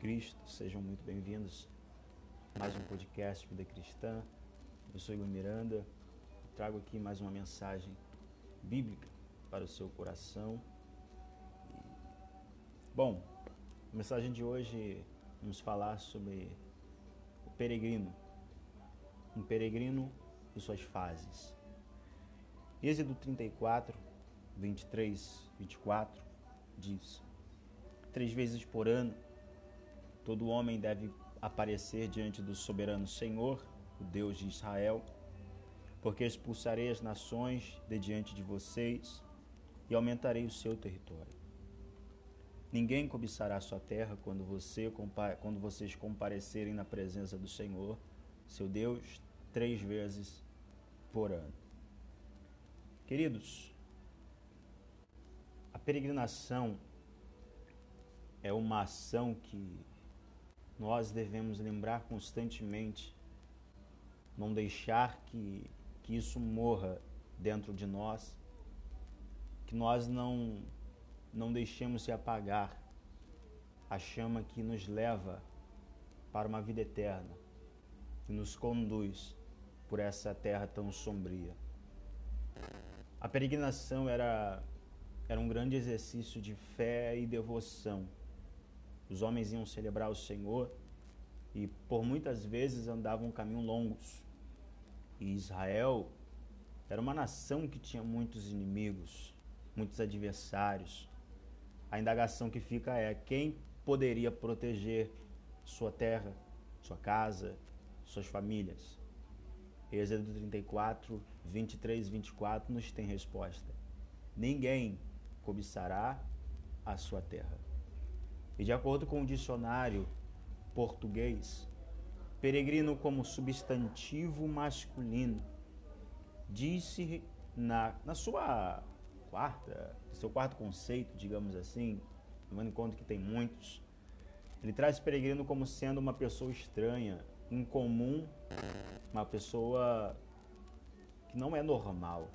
Cristo, sejam muito bem-vindos a mais um podcast Vida Cristã. Eu sou Igor Miranda, trago aqui mais uma mensagem bíblica para o seu coração. Bom, a mensagem de hoje vamos falar sobre o peregrino, um peregrino e suas fases. Êxodo 34, 23, 24 diz: Três vezes por ano, todo homem deve aparecer diante do soberano Senhor, o Deus de Israel, porque expulsarei as nações de diante de vocês e aumentarei o seu território. Ninguém cobiçará sua terra quando, você, quando vocês comparecerem na presença do Senhor, seu Deus, três vezes por ano. Queridos, a peregrinação é uma ação que nós devemos lembrar constantemente, não deixar que, que isso morra dentro de nós, que nós não, não deixemos se apagar a chama que nos leva para uma vida eterna, que nos conduz por essa terra tão sombria. A peregrinação era, era um grande exercício de fé e devoção os homens iam celebrar o Senhor e por muitas vezes andavam caminhos longos. E Israel era uma nação que tinha muitos inimigos, muitos adversários. A indagação que fica é quem poderia proteger sua terra, sua casa, suas famílias. Êxodo 34, 23 e 24 nos tem resposta. Ninguém cobiçará a sua terra. E de acordo com o dicionário português, peregrino como substantivo masculino, disse na, na sua quarta, seu quarto conceito, digamos assim, tomando em conta que tem muitos, ele traz peregrino como sendo uma pessoa estranha, incomum, uma pessoa que não é normal.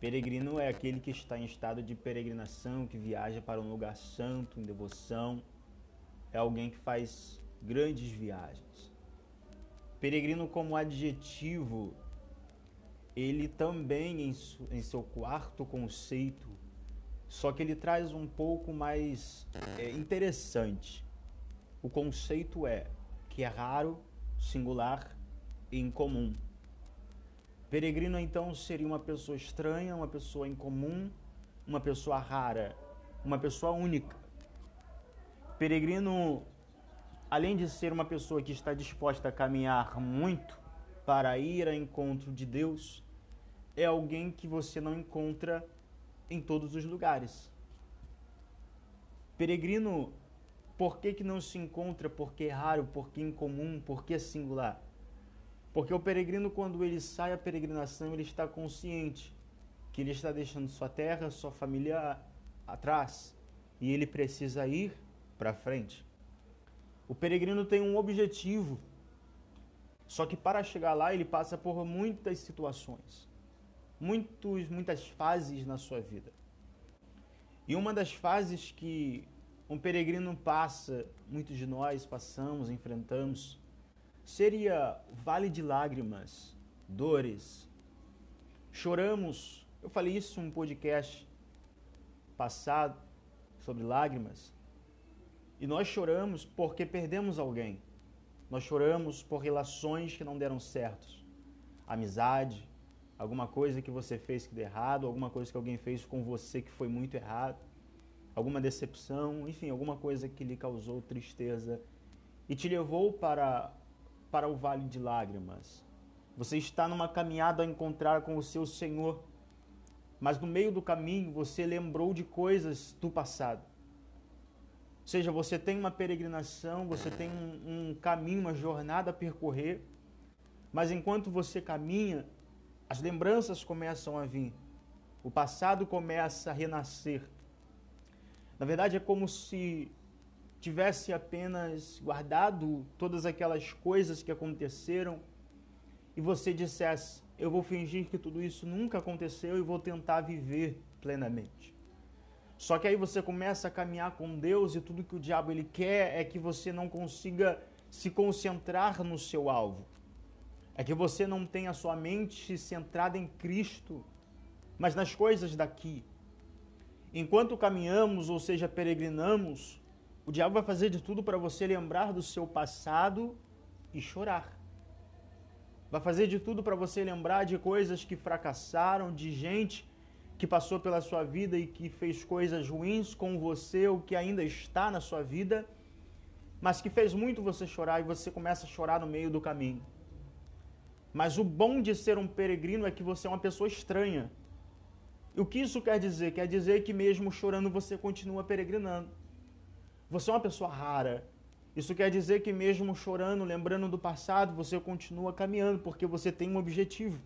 Peregrino é aquele que está em estado de peregrinação, que viaja para um lugar santo, em devoção. É alguém que faz grandes viagens. Peregrino, como adjetivo, ele também, em, seu quarto conceito, só que ele traz um pouco mais é, interessante. O conceito é que é raro, singular e incomum. Peregrino então seria uma pessoa estranha, uma pessoa incomum, uma pessoa rara, uma pessoa única. Peregrino, além de ser uma pessoa que está disposta a caminhar muito para ir ao encontro de Deus, é alguém que você não encontra em todos os lugares. Peregrino, por que, que não se encontra? Porque é raro, porque é incomum, porque é singular. Porque o peregrino, quando ele sai à peregrinação, ele está consciente que ele está deixando sua terra, sua família atrás e ele precisa ir para frente. O peregrino tem um objetivo, só que para chegar lá ele passa por muitas situações, muitos, muitas fases na sua vida. E uma das fases que um peregrino passa, muitos de nós passamos, enfrentamos, seria vale de lágrimas, dores. Choramos. Eu falei isso em um podcast passado sobre lágrimas. E nós choramos porque perdemos alguém. Nós choramos por relações que não deram certos. Amizade, alguma coisa que você fez que deu errado, alguma coisa que alguém fez com você que foi muito errado, alguma decepção, enfim, alguma coisa que lhe causou tristeza e te levou para para o vale de lágrimas. Você está numa caminhada a encontrar com o seu Senhor, mas no meio do caminho você lembrou de coisas do passado. Ou seja, você tem uma peregrinação, você tem um, um caminho, uma jornada a percorrer, mas enquanto você caminha, as lembranças começam a vir, o passado começa a renascer. Na verdade, é como se tivesse apenas guardado todas aquelas coisas que aconteceram e você dissesse: Eu vou fingir que tudo isso nunca aconteceu e vou tentar viver plenamente. Só que aí você começa a caminhar com Deus e tudo que o diabo ele quer é que você não consiga se concentrar no seu alvo. É que você não tenha sua mente centrada em Cristo, mas nas coisas daqui. Enquanto caminhamos, ou seja, peregrinamos, o diabo vai fazer de tudo para você lembrar do seu passado e chorar. Vai fazer de tudo para você lembrar de coisas que fracassaram, de gente que passou pela sua vida e que fez coisas ruins com você ou que ainda está na sua vida, mas que fez muito você chorar e você começa a chorar no meio do caminho. Mas o bom de ser um peregrino é que você é uma pessoa estranha. E o que isso quer dizer? Quer dizer que mesmo chorando você continua peregrinando. Você é uma pessoa rara, isso quer dizer que mesmo chorando, lembrando do passado, você continua caminhando porque você tem um objetivo.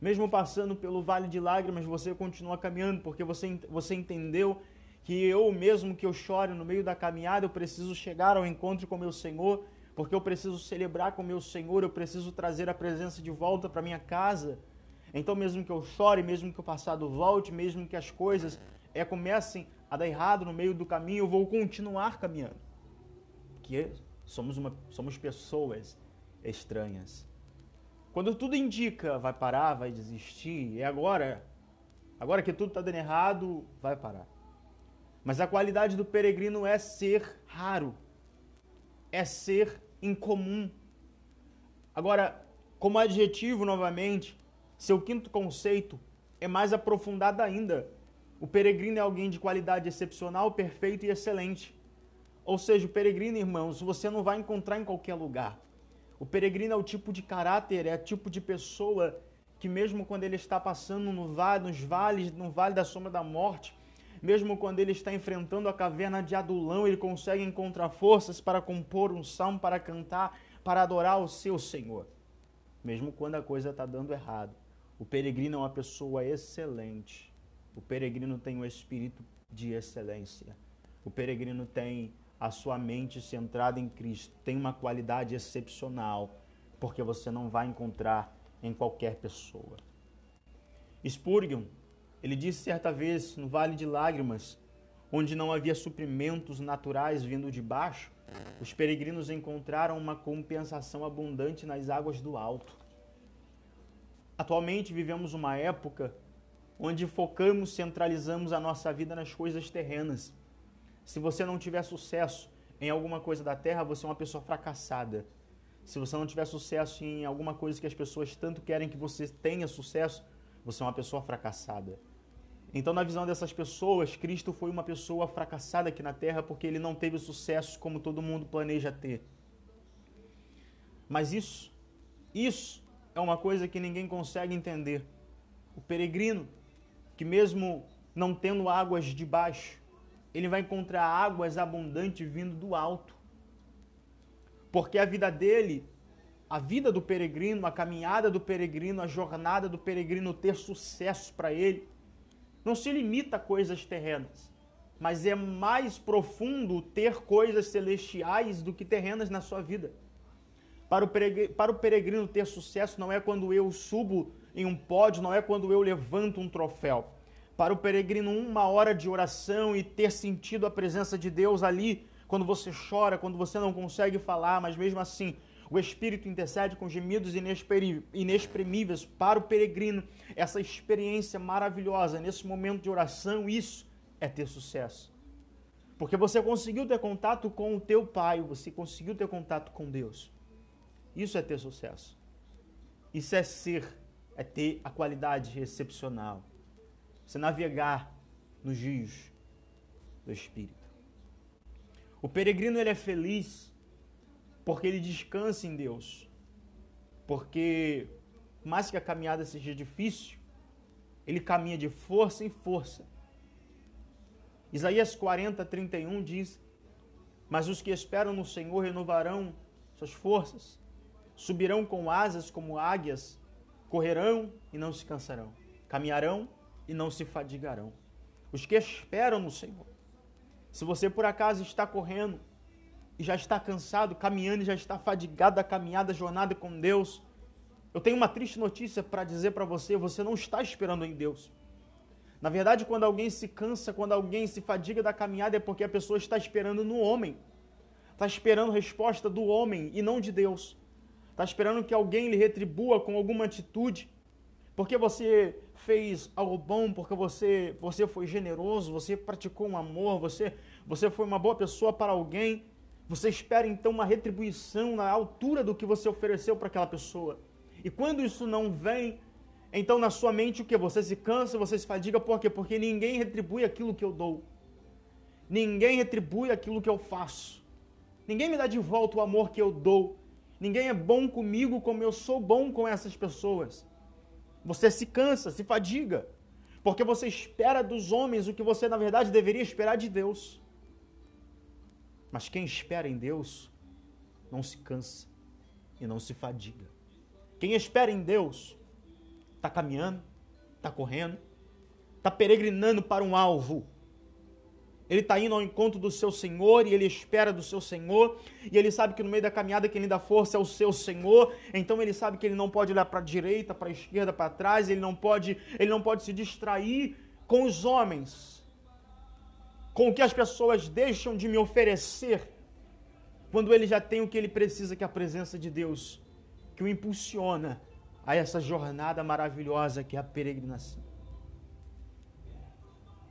Mesmo passando pelo vale de lágrimas, você continua caminhando porque você, você entendeu que eu mesmo que eu chore no meio da caminhada, eu preciso chegar ao encontro com meu Senhor, porque eu preciso celebrar com meu Senhor, eu preciso trazer a presença de volta para minha casa. Então, mesmo que eu chore, mesmo que o passado volte, mesmo que as coisas é, comecem a dar errado no meio do caminho, eu vou continuar caminhando que somos, uma, somos pessoas estranhas. Quando tudo indica vai parar, vai desistir, é agora. Agora que tudo está dando errado, vai parar. Mas a qualidade do peregrino é ser raro, é ser incomum. Agora, como adjetivo novamente, seu quinto conceito é mais aprofundado ainda. O peregrino é alguém de qualidade excepcional, perfeito e excelente. Ou seja, o peregrino, irmãos, você não vai encontrar em qualquer lugar. O peregrino é o tipo de caráter, é o tipo de pessoa que mesmo quando ele está passando no vale, nos vales, no vale da sombra da morte, mesmo quando ele está enfrentando a caverna de Adulão, ele consegue encontrar forças para compor um salmo, para cantar, para adorar o seu Senhor. Mesmo quando a coisa está dando errado. O peregrino é uma pessoa excelente. O peregrino tem um espírito de excelência. O peregrino tem a sua mente centrada em Cristo tem uma qualidade excepcional, porque você não vai encontrar em qualquer pessoa. Spurgeon, ele disse certa vez no Vale de Lágrimas, onde não havia suprimentos naturais vindo de baixo, os peregrinos encontraram uma compensação abundante nas águas do alto. Atualmente vivemos uma época onde focamos, centralizamos a nossa vida nas coisas terrenas se você não tiver sucesso em alguma coisa da terra, você é uma pessoa fracassada. Se você não tiver sucesso em alguma coisa que as pessoas tanto querem que você tenha sucesso, você é uma pessoa fracassada. Então, na visão dessas pessoas, Cristo foi uma pessoa fracassada aqui na terra porque ele não teve sucesso como todo mundo planeja ter. Mas isso, isso é uma coisa que ninguém consegue entender. O peregrino, que mesmo não tendo águas de baixo, ele vai encontrar águas abundantes vindo do alto. Porque a vida dele, a vida do peregrino, a caminhada do peregrino, a jornada do peregrino ter sucesso para ele, não se limita a coisas terrenas, mas é mais profundo ter coisas celestiais do que terrenas na sua vida. Para o, peregrino, para o peregrino ter sucesso não é quando eu subo em um pódio, não é quando eu levanto um troféu para o peregrino uma hora de oração e ter sentido a presença de Deus ali, quando você chora, quando você não consegue falar, mas mesmo assim o Espírito intercede com gemidos inexprimíveis para o peregrino. Essa experiência maravilhosa nesse momento de oração, isso é ter sucesso. Porque você conseguiu ter contato com o teu Pai, você conseguiu ter contato com Deus. Isso é ter sucesso. Isso é ser, é ter a qualidade excepcional você navegar nos rios do Espírito. O peregrino ele é feliz porque ele descansa em Deus. Porque, mais que a caminhada seja difícil, ele caminha de força em força. Isaías 40, 31 diz: Mas os que esperam no Senhor renovarão suas forças, subirão com asas como águias, correrão e não se cansarão, caminharão e não se fadigarão. Os que esperam no Senhor. Se você por acaso está correndo e já está cansado, caminhando e já está fadigado da caminhada, da jornada com Deus, eu tenho uma triste notícia para dizer para você: você não está esperando em Deus. Na verdade, quando alguém se cansa, quando alguém se fadiga da caminhada, é porque a pessoa está esperando no homem. Está esperando resposta do homem e não de Deus. Está esperando que alguém lhe retribua com alguma atitude. Porque você fez algo bom, porque você, você foi generoso, você praticou um amor, você, você foi uma boa pessoa para alguém. Você espera então uma retribuição na altura do que você ofereceu para aquela pessoa. E quando isso não vem, então, na sua mente, o que? Você se cansa, você se fadiga, por quê? Porque ninguém retribui aquilo que eu dou. Ninguém retribui aquilo que eu faço. Ninguém me dá de volta o amor que eu dou. Ninguém é bom comigo como eu sou bom com essas pessoas. Você se cansa, se fadiga. Porque você espera dos homens o que você, na verdade, deveria esperar de Deus. Mas quem espera em Deus não se cansa e não se fadiga. Quem espera em Deus está caminhando, está correndo, está peregrinando para um alvo. Ele está indo ao encontro do seu Senhor e ele espera do seu Senhor, e ele sabe que no meio da caminhada quem lhe dá força é o seu Senhor, então ele sabe que ele não pode olhar para a direita, para a esquerda, para trás, ele não pode, ele não pode se distrair com os homens, com o que as pessoas deixam de me oferecer, quando ele já tem o que ele precisa, que é a presença de Deus, que o impulsiona a essa jornada maravilhosa que é a peregrinação.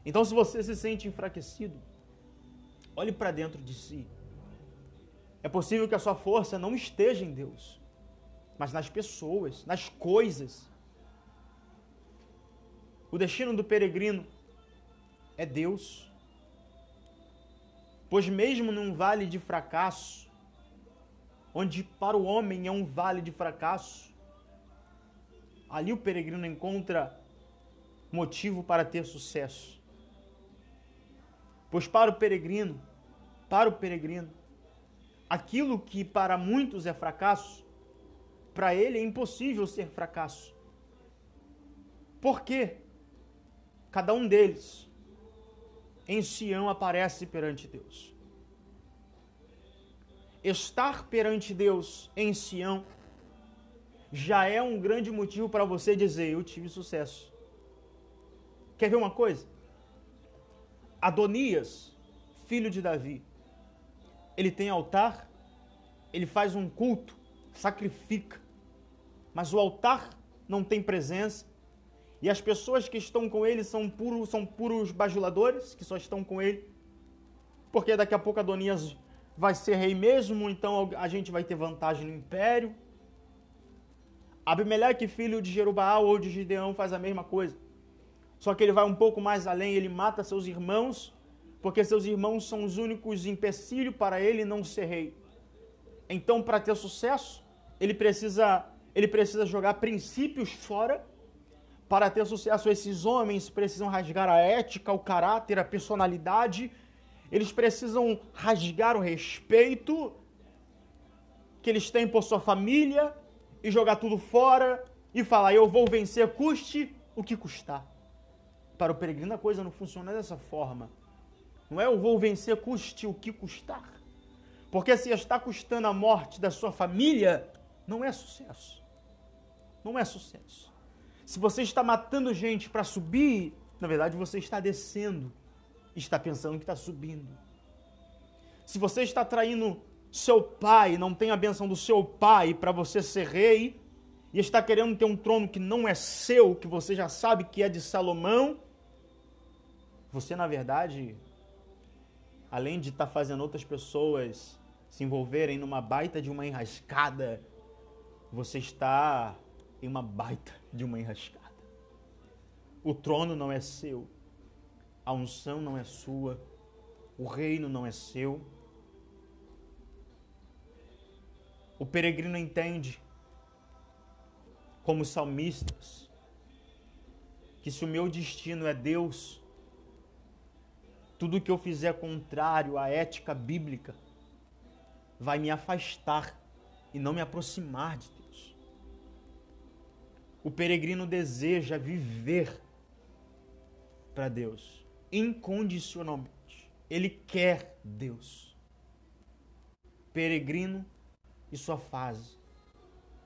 Então, se você se sente enfraquecido, olhe para dentro de si. É possível que a sua força não esteja em Deus, mas nas pessoas, nas coisas. O destino do peregrino é Deus. Pois, mesmo num vale de fracasso, onde para o homem é um vale de fracasso, ali o peregrino encontra motivo para ter sucesso. Pois para o peregrino, para o peregrino, aquilo que para muitos é fracasso, para ele é impossível ser fracasso. Por quê? Cada um deles em Sião aparece perante Deus. Estar perante Deus em Sião já é um grande motivo para você dizer: Eu tive sucesso. Quer ver uma coisa? Adonias, filho de Davi, ele tem altar, ele faz um culto, sacrifica, mas o altar não tem presença, e as pessoas que estão com ele são puros, são puros bajuladores, que só estão com ele, porque daqui a pouco Adonias vai ser rei mesmo, então a gente vai ter vantagem no império. Abimeleque, filho de Jerubaal ou de Gideão, faz a mesma coisa. Só que ele vai um pouco mais além, ele mata seus irmãos, porque seus irmãos são os únicos empecilhos para ele não ser rei. Então, para ter sucesso, ele precisa, ele precisa jogar princípios fora. Para ter sucesso, esses homens precisam rasgar a ética, o caráter, a personalidade. Eles precisam rasgar o respeito que eles têm por sua família, e jogar tudo fora e falar: eu vou vencer, custe o que custar. Para o peregrino a coisa não funciona dessa forma. Não é eu vou vencer, custe o que custar. Porque se está custando a morte da sua família, não é sucesso. Não é sucesso. Se você está matando gente para subir, na verdade você está descendo está pensando que está subindo. Se você está traindo seu pai não tem a benção do seu pai para você ser rei e está querendo ter um trono que não é seu, que você já sabe que é de Salomão, você na verdade, além de estar tá fazendo outras pessoas se envolverem numa baita de uma enrascada, você está em uma baita de uma enrascada. O trono não é seu, a unção não é sua, o reino não é seu O peregrino entende, como salmistas, que se o meu destino é Deus, tudo que eu fizer contrário à ética bíblica vai me afastar e não me aproximar de Deus. O peregrino deseja viver para Deus incondicionalmente. Ele quer Deus. Peregrino e sua fase.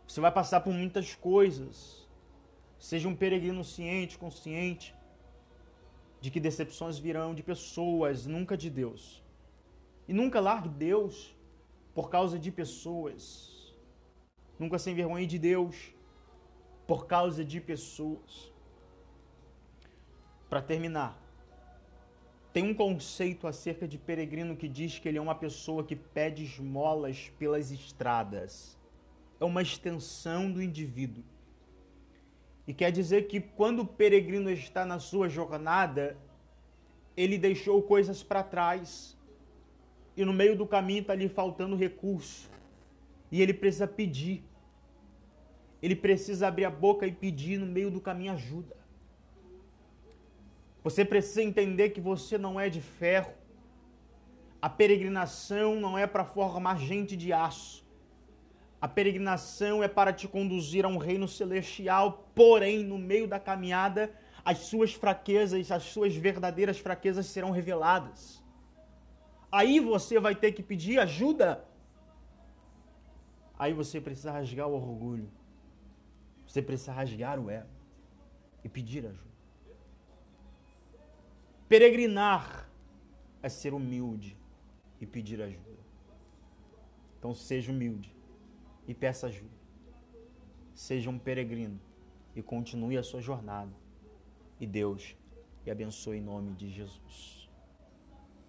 Você vai passar por muitas coisas. Seja um peregrino ciente, consciente. de que decepções virão de pessoas, nunca de Deus. E nunca largue Deus por causa de pessoas. Nunca se envergonhe de Deus por causa de pessoas. Para terminar, tem um conceito acerca de peregrino que diz que ele é uma pessoa que pede esmolas pelas estradas. É uma extensão do indivíduo. E quer dizer que quando o peregrino está na sua jornada, ele deixou coisas para trás. E no meio do caminho está lhe faltando recurso. E ele precisa pedir. Ele precisa abrir a boca e pedir no meio do caminho ajuda. Você precisa entender que você não é de ferro. A peregrinação não é para formar gente de aço. A peregrinação é para te conduzir a um reino celestial, porém, no meio da caminhada, as suas fraquezas, as suas verdadeiras fraquezas serão reveladas. Aí você vai ter que pedir ajuda. Aí você precisa rasgar o orgulho. Você precisa rasgar o ego e pedir ajuda. Peregrinar é ser humilde e pedir ajuda. Então seja humilde e peça ajuda. Seja um peregrino e continue a sua jornada. E Deus lhe abençoe em nome de Jesus.